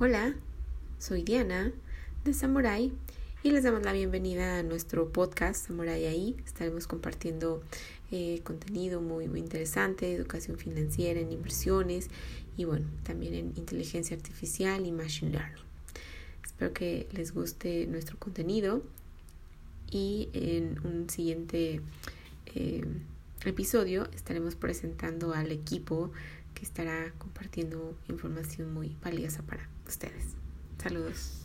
Hola, soy Diana de Samurai y les damos la bienvenida a nuestro podcast Samurai ahí. Estaremos compartiendo eh, contenido muy, muy interesante, educación financiera en inversiones y bueno, también en inteligencia artificial y machine learning. Espero que les guste nuestro contenido y en un siguiente eh, episodio estaremos presentando al equipo que estará compartiendo información muy valiosa para ustedes. Saludos.